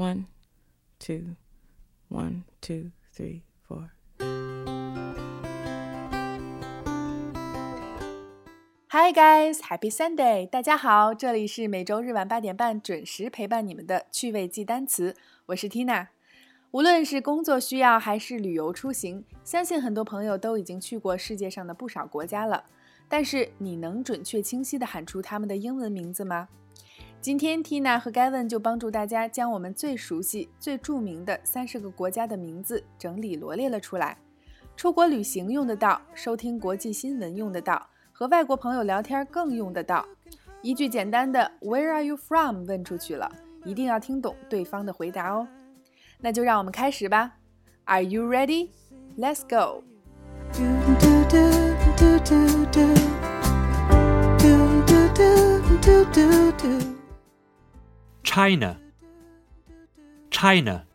One, two, one, two, three, four. Hi guys, Happy Sunday！大家好，这里是每周日晚八点半准时陪伴你们的趣味记单词，我是 Tina。无论是工作需要还是旅游出行，相信很多朋友都已经去过世界上的不少国家了。但是你能准确清晰地喊出他们的英文名字吗？今天，Tina 和 Gavin 就帮助大家将我们最熟悉、最著名的三十个国家的名字整理罗列了出来。出国旅行用得到，收听国际新闻用得到，和外国朋友聊天更用得到。一句简单的 “Where are you from” 问出去了，一定要听懂对方的回答哦。那就让我们开始吧。Are you ready? Let's go. China, China,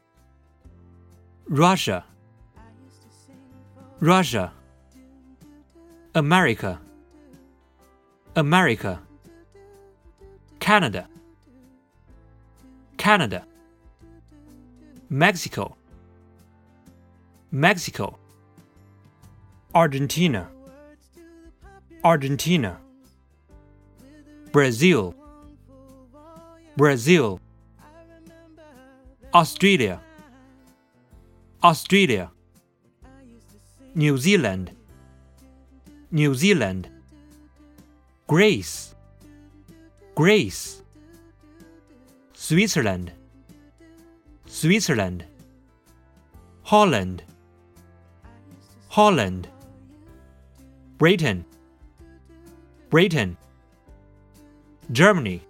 Russia, Russia, America, America, Canada, Canada, Mexico, Mexico, Argentina, Argentina, Brazil, Brazil, Australia, Australia, New Zealand, New Zealand, Greece, Greece, Switzerland, Switzerland, Holland, Holland, Britain, Britain, Germany,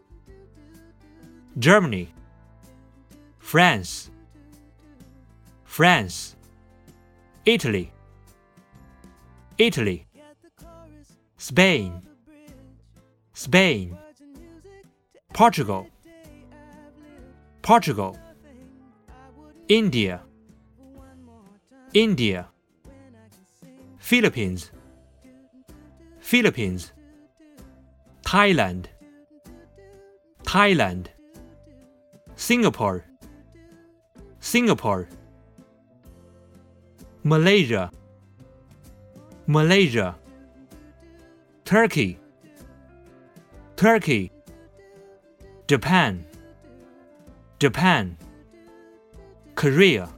Germany, France, France, Italy, Italy, Spain, Spain, Portugal, Portugal, India, India, Philippines, Philippines, Thailand, Thailand, Singapore, Singapore, Malaysia, Malaysia, Turkey, Turkey, Japan, Japan, Korea,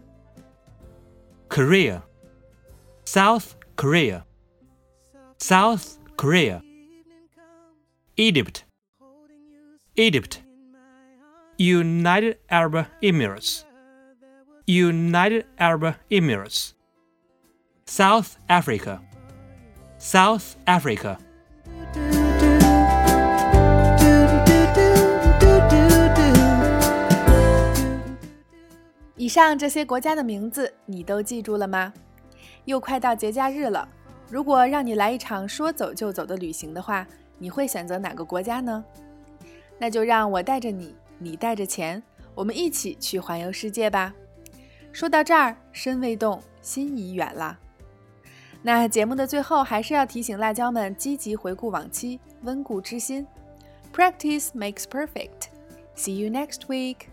Korea, South Korea, South Korea, Egypt, Egypt, United Arab Emirates, United Arab Emirates, South Africa, South Africa. 以上这些国家的名字你都记住了吗？又快到节假日了，如果让你来一场说走就走的旅行的话，你会选择哪个国家呢？那就让我带着你，你带着钱，我们一起去环游世界吧。说到这儿，身未动，心已远了。那节目的最后，还是要提醒辣椒们积极回顾往期，温故知新。Practice makes perfect. See you next week.